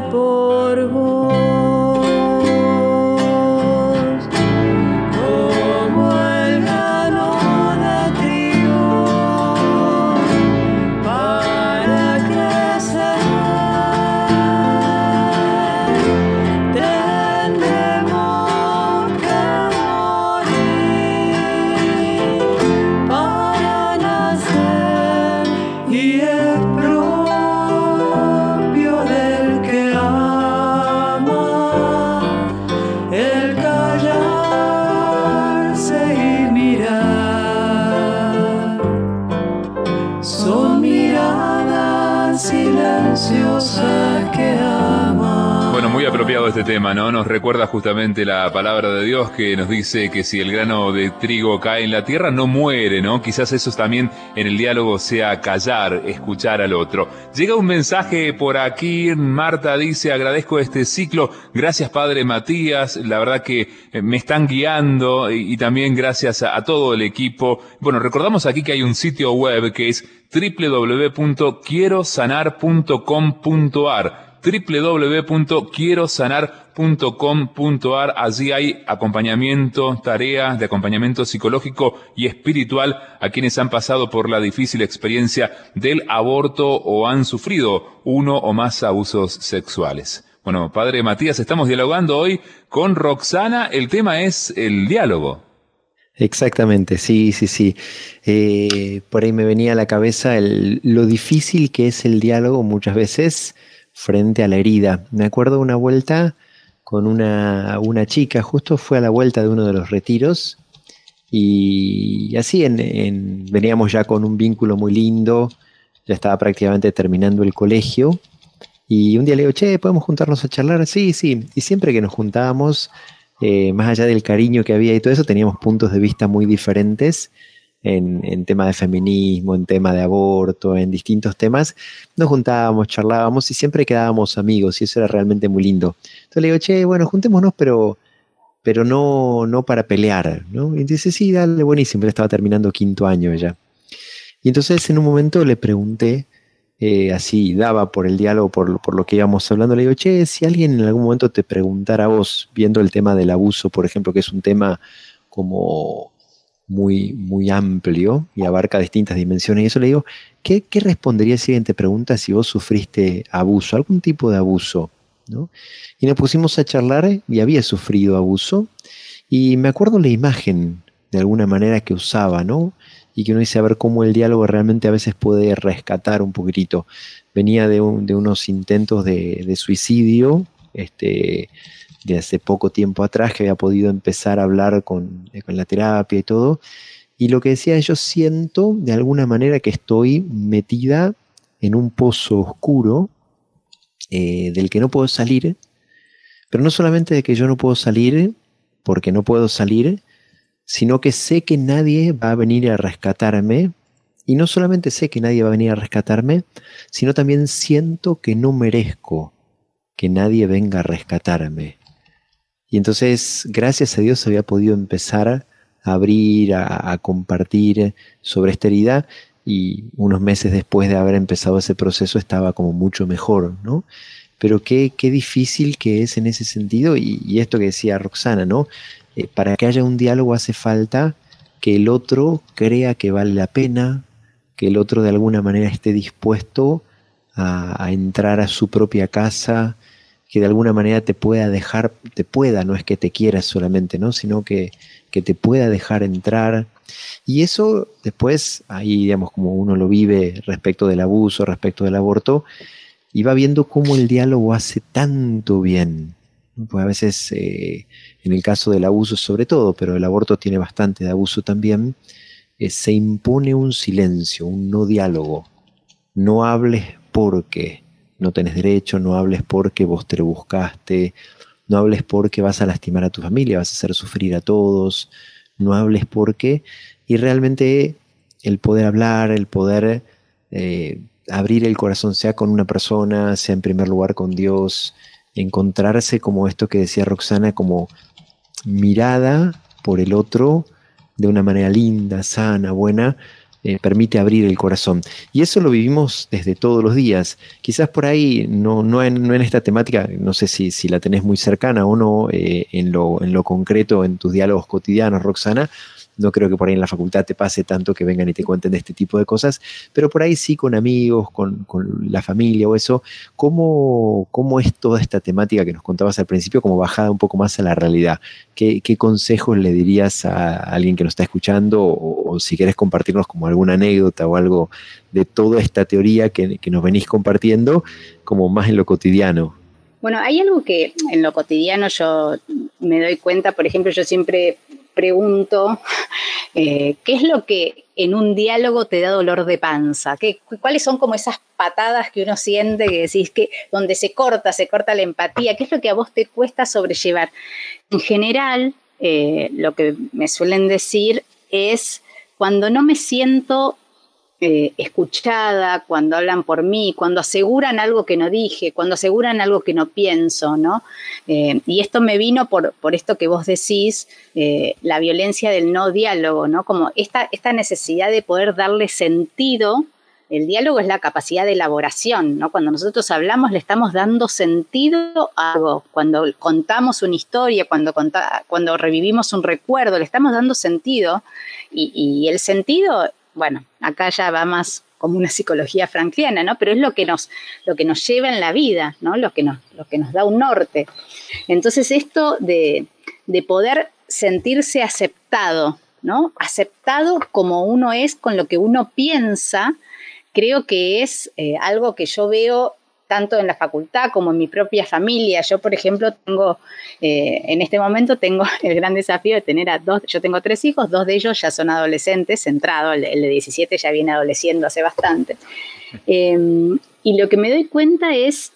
por vos. Este tema, ¿no? Nos recuerda justamente la palabra de Dios que nos dice que si el grano de trigo cae en la tierra no muere, ¿no? Quizás eso también en el diálogo sea callar, escuchar al otro. Llega un mensaje por aquí, Marta dice, agradezco este ciclo, gracias Padre Matías, la verdad que eh, me están guiando y, también gracias a todo el equipo. Bueno, recordamos aquí que hay un sitio web que es www.quierosanar.com.ar www.quierosanar.com.ar. Allí hay acompañamiento, tareas de acompañamiento psicológico y espiritual a quienes han pasado por la difícil experiencia del aborto o han sufrido uno o más abusos sexuales. Bueno, padre Matías, estamos dialogando hoy con Roxana. El tema es el diálogo. Exactamente, sí, sí, sí. Eh, por ahí me venía a la cabeza lo difícil que es el diálogo muchas veces frente a la herida. Me acuerdo una vuelta con una, una chica, justo fue a la vuelta de uno de los retiros y así en, veníamos ya con un vínculo muy lindo, ya estaba prácticamente terminando el colegio y un día le digo, che, ¿podemos juntarnos a charlar? Sí, sí, y siempre que nos juntábamos eh, más allá del cariño que había y todo eso, teníamos puntos de vista muy diferentes en, en tema de feminismo, en tema de aborto, en distintos temas. Nos juntábamos, charlábamos y siempre quedábamos amigos y eso era realmente muy lindo. Entonces le digo, che, bueno, juntémonos, pero, pero no, no para pelear, ¿no? Y dice, sí, dale, buenísimo, él estaba terminando quinto año ya. Y entonces en un momento le pregunté, eh, así daba por el diálogo, por, lo que íbamos hablando, le digo, che, si alguien en algún momento te preguntara a vos, viendo el tema del abuso, por ejemplo, que es un tema como muy, muy amplio y abarca distintas dimensiones, y eso le digo, ¿qué, qué respondería si alguien te pregunta si vos sufriste abuso, algún tipo de abuso? Y nos pusimos a charlar y había sufrido abuso, y me acuerdo la imagen de alguna manera que usaba, ¿no? y que uno dice a ver cómo el diálogo realmente a veces puede rescatar un poquitito. Venía de, unos intentos de, suicidio este, de hace poco tiempo atrás que había podido empezar a hablar con, la terapia y todo. Y lo que decía, yo siento de alguna manera que estoy metida en un pozo oscuro eh, del que no puedo salir, pero no solamente de que yo no puedo salir porque no puedo salir, sino que sé que nadie va a venir a rescatarme. Y no solamente sé que nadie va a venir a rescatarme, sino también siento que no merezco que nadie venga a rescatarme. Y entonces, gracias a Dios, había podido empezar a abrir, a, compartir sobre esta herida y unos meses después de haber empezado ese proceso estaba como mucho mejor, ¿no? Pero qué, qué difícil que es en ese sentido y, esto que decía Roxana, ¿no? Eh, para que haya un diálogo hace falta que el otro crea que vale la pena, que el otro de alguna manera esté dispuesto a, entrar a su propia casa, que de alguna manera te pueda dejar, te pueda, no es que te quieras solamente, ¿no? sino que, que te pueda dejar entrar. Y eso después, ahí digamos, como uno lo vive respecto del abuso, respecto del aborto, y va viendo cómo el diálogo hace tanto bien. Pues a veces eh, en el caso del abuso sobre todo, pero el aborto tiene bastante de abuso también, eh, se impone un silencio, un no diálogo. No hables porque no tenés derecho, no hables porque vos te lo buscaste, no hables porque vas a lastimar a tu familia, vas a hacer sufrir a todos, no hables porque... Y realmente el poder hablar, el poder eh, abrir el corazón, sea con una persona, sea en primer lugar con Dios, encontrarse como esto que decía Roxana, como mirada por el otro de una manera linda, sana, buena, eh, permite abrir el corazón. Y eso lo vivimos desde todos los días. Quizás por ahí, no, no, en, no en esta temática, no sé si, si, la tenés muy cercana o no, eh, en, lo, en lo concreto, en tus diálogos cotidianos, Roxana, no creo que por ahí en la facultad te pase tanto que vengan y te cuenten de este tipo de cosas, pero por ahí sí con amigos, con, la familia o eso, ¿cómo, ¿cómo, es toda esta temática que nos contabas al principio, como bajada un poco más a la realidad? ¿Qué, consejos le dirías a alguien que nos está escuchando o, si quieres compartirnos como alguna anécdota o algo de toda esta teoría que, que nos venís compartiendo, como más en lo cotidiano? Bueno, hay algo que en lo cotidiano yo me doy cuenta, por ejemplo, yo siempre pregunto Eh, ¿Qué es lo que en un diálogo te da dolor de panza? ¿Qué, ¿Cuáles son como esas patadas que uno siente que decís que donde se corta, se corta la empatía? ¿Qué es lo que a vos te cuesta sobrellevar? En general, eh, lo que me suelen decir es cuando no me siento eh, escuchada, cuando hablan por mí, cuando aseguran algo que no dije, cuando aseguran algo que no pienso, ¿no? Eh, y esto me vino por, por esto que vos decís, eh, la violencia del no diálogo, ¿no? Como esta, esta necesidad de poder darle sentido. El diálogo es la capacidad de elaboración, ¿no? Cuando nosotros hablamos le estamos dando sentido a algo. Cuando contamos una historia, cuando, cuando revivimos un recuerdo, le estamos dando sentido. Y, y el sentido bueno, acá ya va más como una psicología frankliana, ¿no? Pero es lo que nos, lo que nos lleva en la vida, ¿no? Lo que nos, lo que nos da un norte. Entonces, esto de, de poder sentirse aceptado, ¿no? Aceptado como uno es con lo que uno piensa, creo que es eh, algo que yo veo tanto en la facultad como en mi propia familia. Yo, por ejemplo, tengo, eh, en este momento tengo el gran desafío de tener a dos, yo tengo tres hijos, dos de ellos ya son adolescentes, centrados, el, de 17 ya viene adoleciendo hace bastante. Em, y lo que me doy cuenta es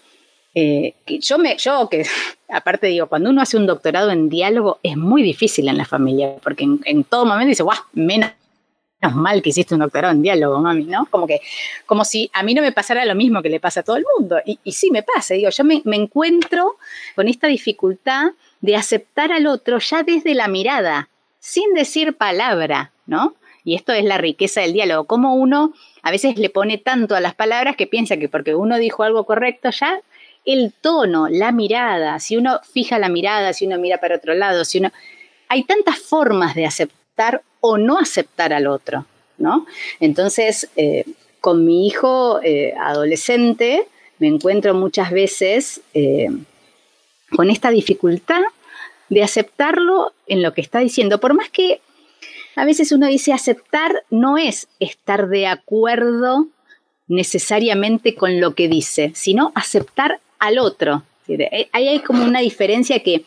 eh, que yo, me, yo que aparte digo, cuando uno hace un doctorado en diálogo es muy difícil en la familia, porque en, en todo momento dice, guau, menos mal que hiciste un doctorado en diálogo, mami, ¿no? Como que, como si a mí no me pasara lo mismo que le pasa a todo el mundo. Y, y sí me pasa, digo, yo me, me, encuentro con esta dificultad de aceptar al otro ya desde la mirada, sin decir palabra, ¿no? Y esto es la riqueza del diálogo, como uno a veces le pone tanto a las palabras que piensa que porque uno dijo algo correcto ya el tono, la mirada, si uno fija la mirada, si uno mira para otro lado, si uno... Hay tantas formas de aceptar o no aceptar al otro, ¿no? Entonces, eh, con mi hijo eh, adolescente me encuentro muchas veces eh, con esta dificultad de aceptarlo en lo que está diciendo, por más que a veces uno dice aceptar no es estar de acuerdo necesariamente con lo que dice, sino aceptar al otro. Ahí hay como una diferencia que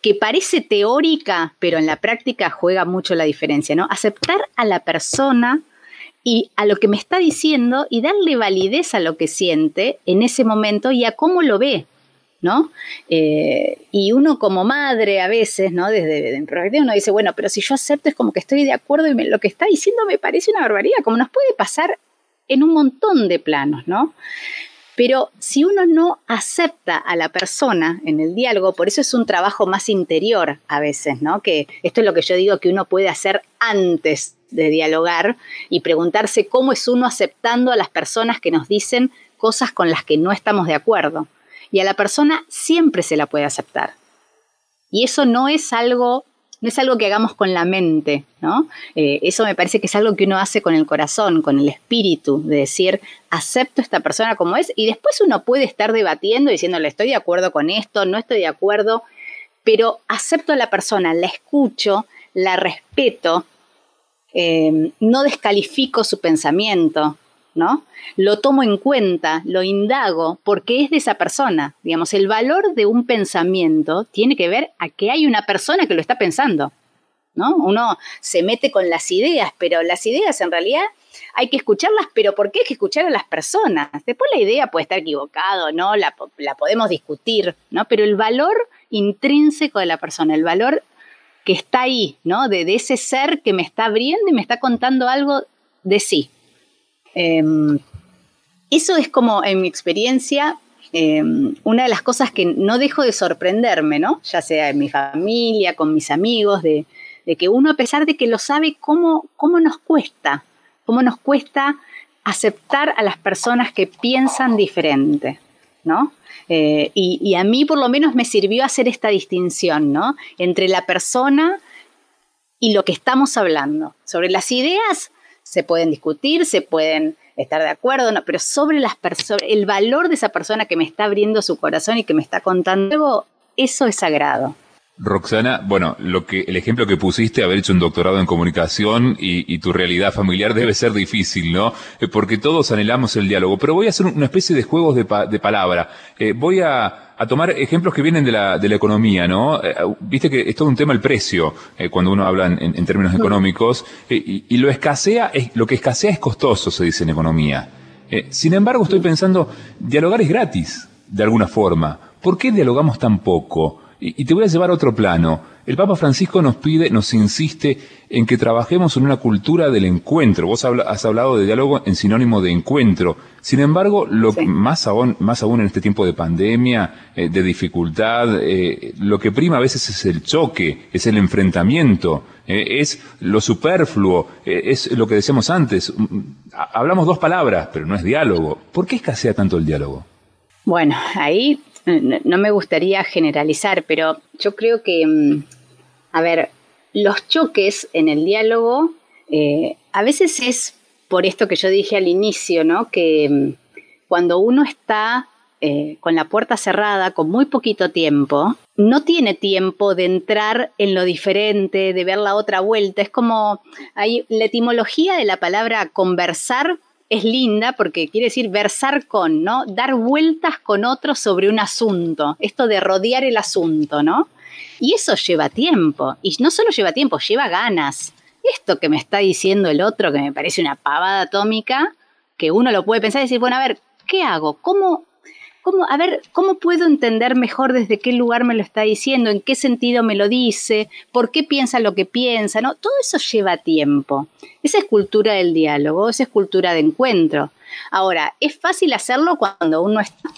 que parece teórica, pero en la práctica juega mucho la diferencia, ¿no? Aceptar a la persona y a lo que me está diciendo y darle validez a lo que siente en ese momento y a cómo lo ve, ¿no? Eh, y uno como madre a veces, ¿no? Desde en perspectiva uno dice, bueno, pero si yo acepto es como que estoy de acuerdo y lo que está diciendo me parece una barbaridad, como nos puede pasar en un montón de planos, ¿no? Pero si uno no acepta a la persona en el diálogo, por eso es un trabajo más interior a veces, ¿no? Que esto es lo que yo digo que uno puede hacer antes de dialogar y preguntarse cómo es uno aceptando a las personas que nos dicen cosas con las que no estamos de acuerdo. Y a la persona siempre se la puede aceptar. Y eso no es algo no es algo que hagamos con la mente, ¿no? Eh, eso me parece que es algo que uno hace con el corazón, con el espíritu, de decir, acepto a esta persona como es, y después uno puede estar debatiendo, diciéndole, estoy de acuerdo con esto, no estoy de acuerdo, pero acepto a la persona, la escucho, la respeto, eh, no descalifico su pensamiento, ¿no? Lo tomo en cuenta, lo indago, porque es de esa persona. Digamos, el valor de un pensamiento tiene que ver a que hay una persona que lo está pensando, ¿no? Uno se mete con las ideas, pero las ideas en realidad hay que escucharlas, pero ¿por qué hay que escuchar a las personas? Después la idea puede estar equivocada, ¿no? La, podemos discutir, ¿no? Pero el valor intrínseco de la persona, el valor que está ahí, ¿no? De ese ser que me está abriendo y me está contando algo de sí. Em, eso es como, en mi experiencia, em, una de las cosas que no dejo de sorprenderme, ¿no? Ya sea en mi familia, con mis amigos, de, que uno, a pesar de que lo sabe, cómo, cómo nos cuesta, cómo nos cuesta aceptar a las personas que piensan diferente, ¿no? Eh, y, y, a mí por lo menos me sirvió hacer esta distinción, ¿no? Entre la persona y lo que estamos hablando. Sobre las ideas se pueden discutir, se pueden estar de acuerdo, no, pero sobre las el valor de esa persona que me está abriendo su corazón y que me está contando algo, eso es sagrado. Roxana, bueno, lo que, el ejemplo que pusiste, haber hecho un doctorado en comunicación y, tu realidad familiar debe ser difícil, ¿no? Eh, porque todos anhelamos el diálogo. Pero voy a hacer una especie de juegos de, de palabra. Eh, voy a, a tomar ejemplos que vienen de la, de la economía, ¿no? Eh, viste que es todo un tema el precio, eh, cuando uno habla en, términos económicos, y, y, lo escasea, es, lo que escasea es costoso, se dice en economía. sin embargo, estoy pensando, dialogar es gratis, de alguna forma. ¿Por qué dialogamos tan poco? Y, te voy a llevar a otro plano. El Papa Francisco nos pide, nos insiste en que trabajemos en una cultura del encuentro. Vos has hablado de diálogo en sinónimo de encuentro. Sin embargo, lo más aún, más aún en este tiempo de pandemia, eh, de dificultad, eh, lo que prima a veces es el choque, es el enfrentamiento, eh, es lo superfluo, es lo que decíamos antes. Mm, hablamos dos palabras, pero no es diálogo. ¿Por qué escasea tanto el diálogo? Bueno, ahí no me gustaría generalizar, pero yo creo que, mm, a ver, los choques en el diálogo eh, a veces es por esto que yo dije al inicio, ¿no? Que mm, cuando uno está eh, con la puerta cerrada, con muy poquito tiempo, no tiene tiempo de entrar en lo diferente, de ver la otra vuelta. Es como hay la etimología de la palabra conversar es linda porque quiere decir versar con, ¿no? Dar vueltas con otros sobre un asunto, esto de rodear el asunto, ¿no? Y eso lleva tiempo, y no solo lleva tiempo, lleva ganas. Esto que me está diciendo el otro, que me parece una pavada atómica, que uno lo puede pensar y decir, bueno, a ver, ¿qué hago? ¿Cómo, a ver, ¿cómo puedo entender mejor desde qué lugar me lo está diciendo? ¿En qué sentido me lo dice? ¿Por qué piensa lo que piensa? ¿no? Todo eso lleva tiempo. Esa es cultura del diálogo, esa es cultura de encuentro. Ahora, es fácil hacerlo cuando uno está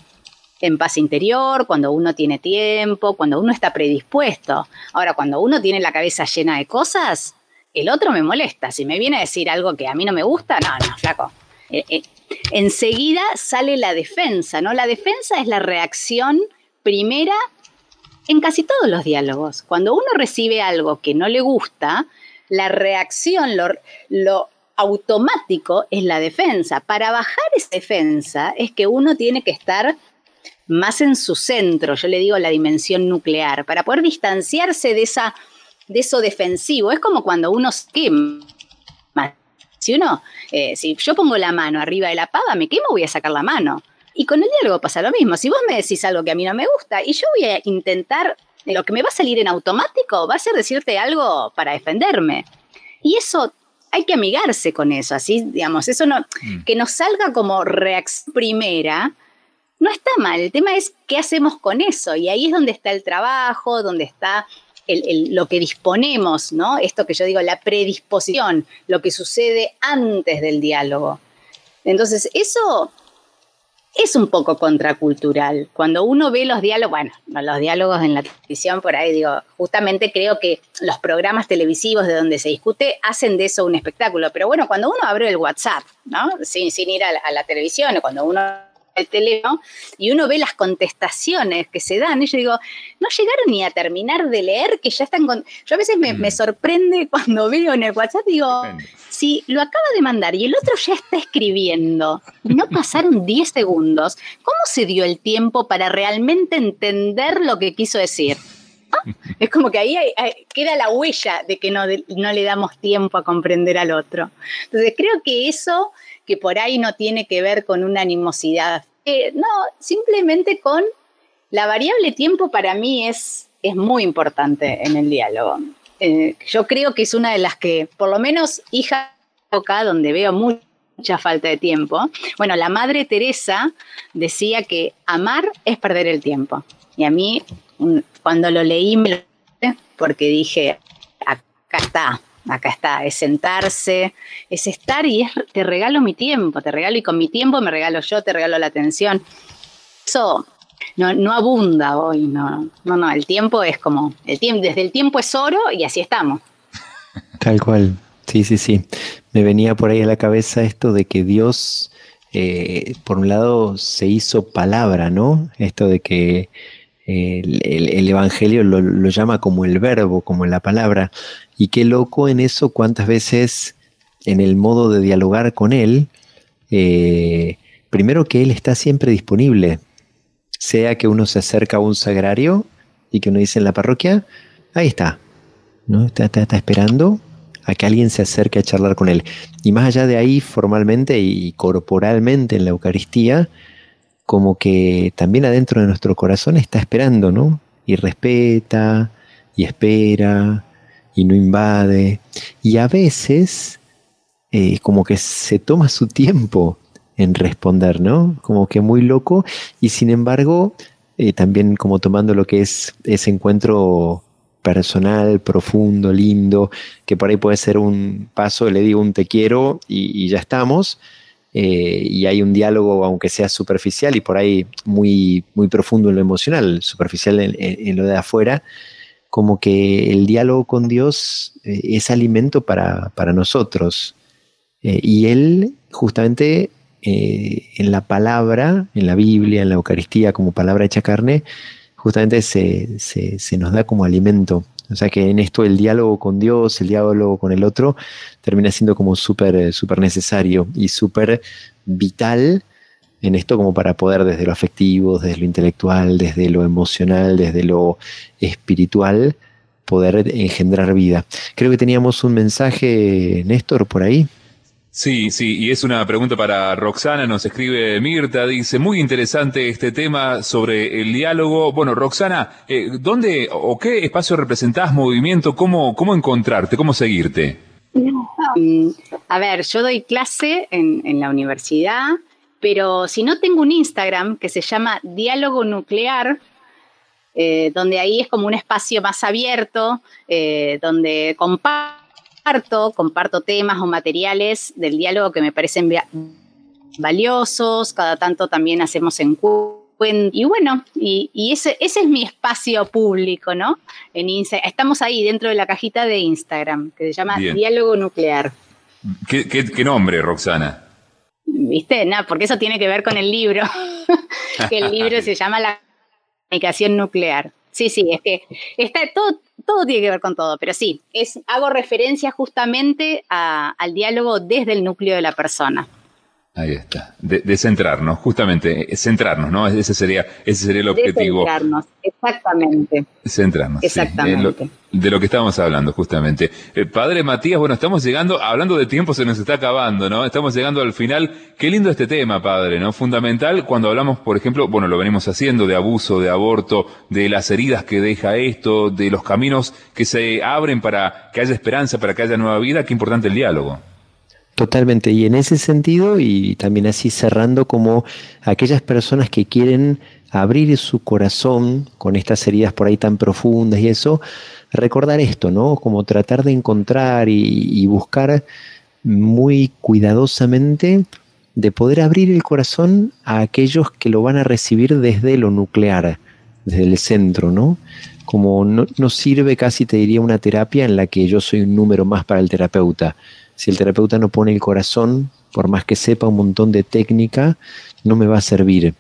en paz interior, cuando uno tiene tiempo, cuando uno está predispuesto. Ahora, cuando uno tiene la cabeza llena de cosas, el otro me molesta. Si me viene a decir algo que a mí no me gusta, no, no, flaco. Eh, eh, enseguida sale la defensa, ¿no? La defensa es la reacción primera en casi todos los diálogos. Cuando uno recibe algo que no le gusta, la reacción, lo, automático es la defensa. Para bajar esa defensa es que uno tiene que estar más en su centro, yo le digo la dimensión nuclear, para poder distanciarse de, esa, de eso defensivo. Es como cuando uno quema si uno, eh, si yo pongo la mano arriba de la pava, me quemo, voy a sacar la mano. Y con el diálogo pasa lo mismo. Si vos me decís algo que a mí no me gusta y yo voy a intentar, lo que me va a salir en automático va a ser decirte algo para defenderme. Y eso hay que amigarse con eso, así, digamos, eso no, mm. que nos salga como reacción primera, no está mal. El tema es qué hacemos con eso. Y ahí es donde está el trabajo, donde está lo que disponemos, ¿no? Esto que yo digo, la predisposición, lo que sucede antes del diálogo. Entonces, eso es un poco contracultural. Cuando uno ve los diálogos, bueno, los diálogos en la televisión, por ahí digo, justamente creo que los programas televisivos de donde se discute hacen de eso un espectáculo. Pero bueno, cuando uno abre el WhatsApp, ¿no? Sin, ir a la, a la televisión, o cuando uno el teléfono y uno ve las contestaciones que se dan, y yo digo, no llegaron ni a terminar de leer, que ya están con... Yo a veces me, me sorprende cuando veo en el WhatsApp, digo, si lo acaba de mandar y el otro ya está escribiendo, no pasaron 10 segundos, ¿cómo se dio el tiempo para realmente entender lo que quiso decir? Es como que ahí queda la huella de que no, no le damos tiempo a comprender al otro. Entonces creo que eso que por ahí no tiene que ver con una animosidad. Eh, no, simplemente con la variable tiempo para mí es, es muy importante en el diálogo. Eh, yo creo que es una de las que, por lo menos hija acá, donde veo mucha falta de tiempo. Bueno, la madre Teresa decía que amar es perder el tiempo. Y a mí, cuando lo leí, me lo porque dije, acá está, acá está, es sentarse, es estar y es, te regalo mi tiempo, te regalo y con mi tiempo me regalo yo, te regalo la atención. Eso no, no abunda hoy, no, no, no, el tiempo es como, el tiempo, desde el tiempo es oro y así estamos. Tal cual, sí, sí, sí. Me venía por ahí a la cabeza esto de que Dios, eh, por un lado, se hizo palabra, ¿no? Esto de que el, Evangelio lo, llama como el verbo, como la palabra. Y qué loco en eso cuántas veces en el modo de dialogar con Él, eh, primero que Él está siempre disponible, sea que uno se acerca a un sagrario y que uno dice en la parroquia, ahí está, ¿no? Está, está, esperando a que alguien se acerque a charlar con Él. Y más allá de ahí, formalmente y corporalmente en la Eucaristía, como que también adentro de nuestro corazón está esperando, ¿no? Y respeta, y espera, y no invade. Y a veces eh, como que se toma su tiempo en responder, ¿no? Como que muy loco, y sin embargo, eh, también como tomando lo que es ese encuentro personal, profundo, lindo, que por ahí puede ser un paso, le digo un te quiero y, ya estamos, eh, y hay un diálogo, aunque sea superficial y por ahí muy, muy profundo en lo emocional, superficial en, lo de afuera, como que el diálogo con Dios eh, es alimento para, nosotros. Eh, y Él justamente en la palabra, en la Biblia, en la Eucaristía como palabra hecha carne, justamente se, se, nos da como alimento. O sea que en esto el diálogo con Dios, el diálogo con el otro, termina siendo como súper super necesario y súper vital en esto como para poder desde lo afectivo, desde lo intelectual, desde lo emocional, desde lo espiritual, poder engendrar vida. Creo que teníamos un mensaje, Néstor, por ahí. Sí, sí, y es una pregunta para Roxana, nos escribe Mirta, dice, muy interesante este tema sobre el diálogo. Bueno, Roxana, eh, ¿dónde o qué espacio representás, movimiento, cómo, cómo encontrarte, cómo seguirte? Mm, a ver, yo doy clase en, la universidad, pero si no tengo un Instagram que se llama Diálogo Nuclear, eh, donde ahí es como un espacio más abierto, eh, donde comparto comparto, comparto temas o materiales del diálogo que me parecen valiosos, cada tanto también hacemos encuentros. Y bueno, y, ese, ese, es mi espacio público, ¿no? En estamos ahí dentro de la cajita de Instagram, que se llama Diálogo Nuclear. ¿Qué, nombre, Roxana? ¿Viste? No, porque eso tiene que ver con el libro, que el libro se llama La comunicación nuclear. Sí, sí, es que está todo, todo tiene que ver con todo, pero sí, es, hago referencia justamente al diálogo desde el núcleo de la persona. Ahí está, de, centrarnos, justamente, centrarnos, ¿no? Ese sería, ese sería el objetivo. centrarnos, exactamente. Centrarnos. Exactamente. de lo que estábamos hablando, justamente. Eh, padre Matías, bueno, estamos llegando, hablando de tiempo, se nos está acabando, ¿no? Estamos llegando al final. Qué lindo este tema, padre, ¿no? Fundamental cuando hablamos, por ejemplo, bueno, lo venimos haciendo de abuso, de aborto, de las heridas que deja esto, de los caminos que se abren para que haya esperanza, para que haya nueva vida. Qué importante el diálogo. Totalmente, y en ese sentido, y también así cerrando como aquellas personas que quieren abrir su corazón con estas heridas por ahí tan profundas y eso, recordar esto, ¿no? Como tratar de encontrar y, buscar muy cuidadosamente de poder abrir el corazón a aquellos que lo van a recibir desde lo nuclear, desde el centro, ¿no? Como no, sirve casi, te diría, una terapia en la que yo soy un número más para el terapeuta si el terapeuta no pone el corazón, por más que sepa un montón de técnica, no me va a servir.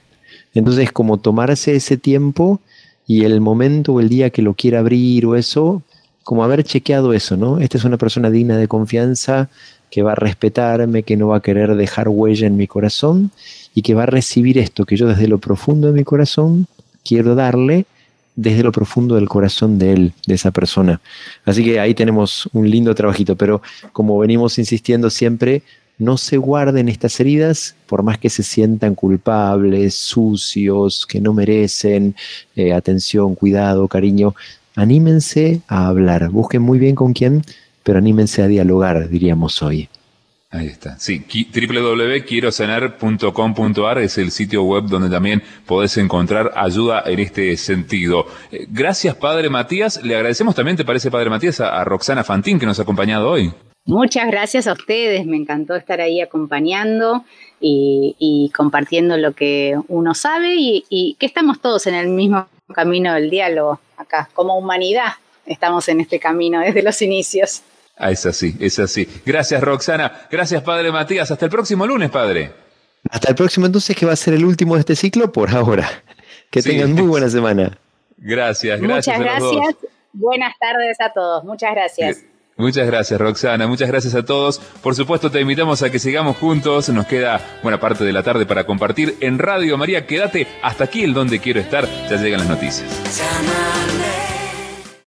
Entonces, como tomarse ese tiempo y el momento o el día que lo quiera abrir o eso, como haber chequeado eso, ¿no? Esta es una persona digna de confianza, que va a respetarme, que no va a querer dejar huella en mi corazón y que va a recibir esto que yo desde lo profundo de mi corazón quiero darle desde lo profundo del corazón de él, de esa persona. Así que ahí tenemos un lindo trabajito, pero como venimos insistiendo siempre, no se guarden estas heridas, por más que se sientan culpables, sucios, que no merecen eh, atención, cuidado, cariño. Anímense a hablar, busquen muy bien con quién, pero anímense a dialogar, diríamos hoy. Ahí está. Sí, www.quierosanar.com.ar es el sitio web donde también podés encontrar ayuda en este sentido. Eh, gracias, Padre Matías. Le agradecemos también, ¿te parece, Padre Matías, a, Roxana Fantín que nos ha acompañado hoy? Muchas gracias a ustedes. Me encantó estar ahí acompañando y, compartiendo lo que uno sabe y, y que estamos todos en el mismo camino del diálogo acá. Como humanidad estamos en este camino desde los inicios. Ah, es así, es así. Gracias, Roxana. Gracias, Padre Matías. Hasta el próximo lunes, Padre. Hasta el próximo entonces, que va a ser el último de este ciclo por ahora. Que tengan muy buena semana. Gracias, gracias. Muchas gracias. Buenas tardes a todos. Muchas gracias. Muchas gracias, Roxana. Muchas gracias a todos. Por supuesto, te invitamos a que sigamos juntos. Nos queda buena parte de la tarde para compartir en Radio María. Quédate hasta aquí, el donde quiero estar. Ya llegan las noticias.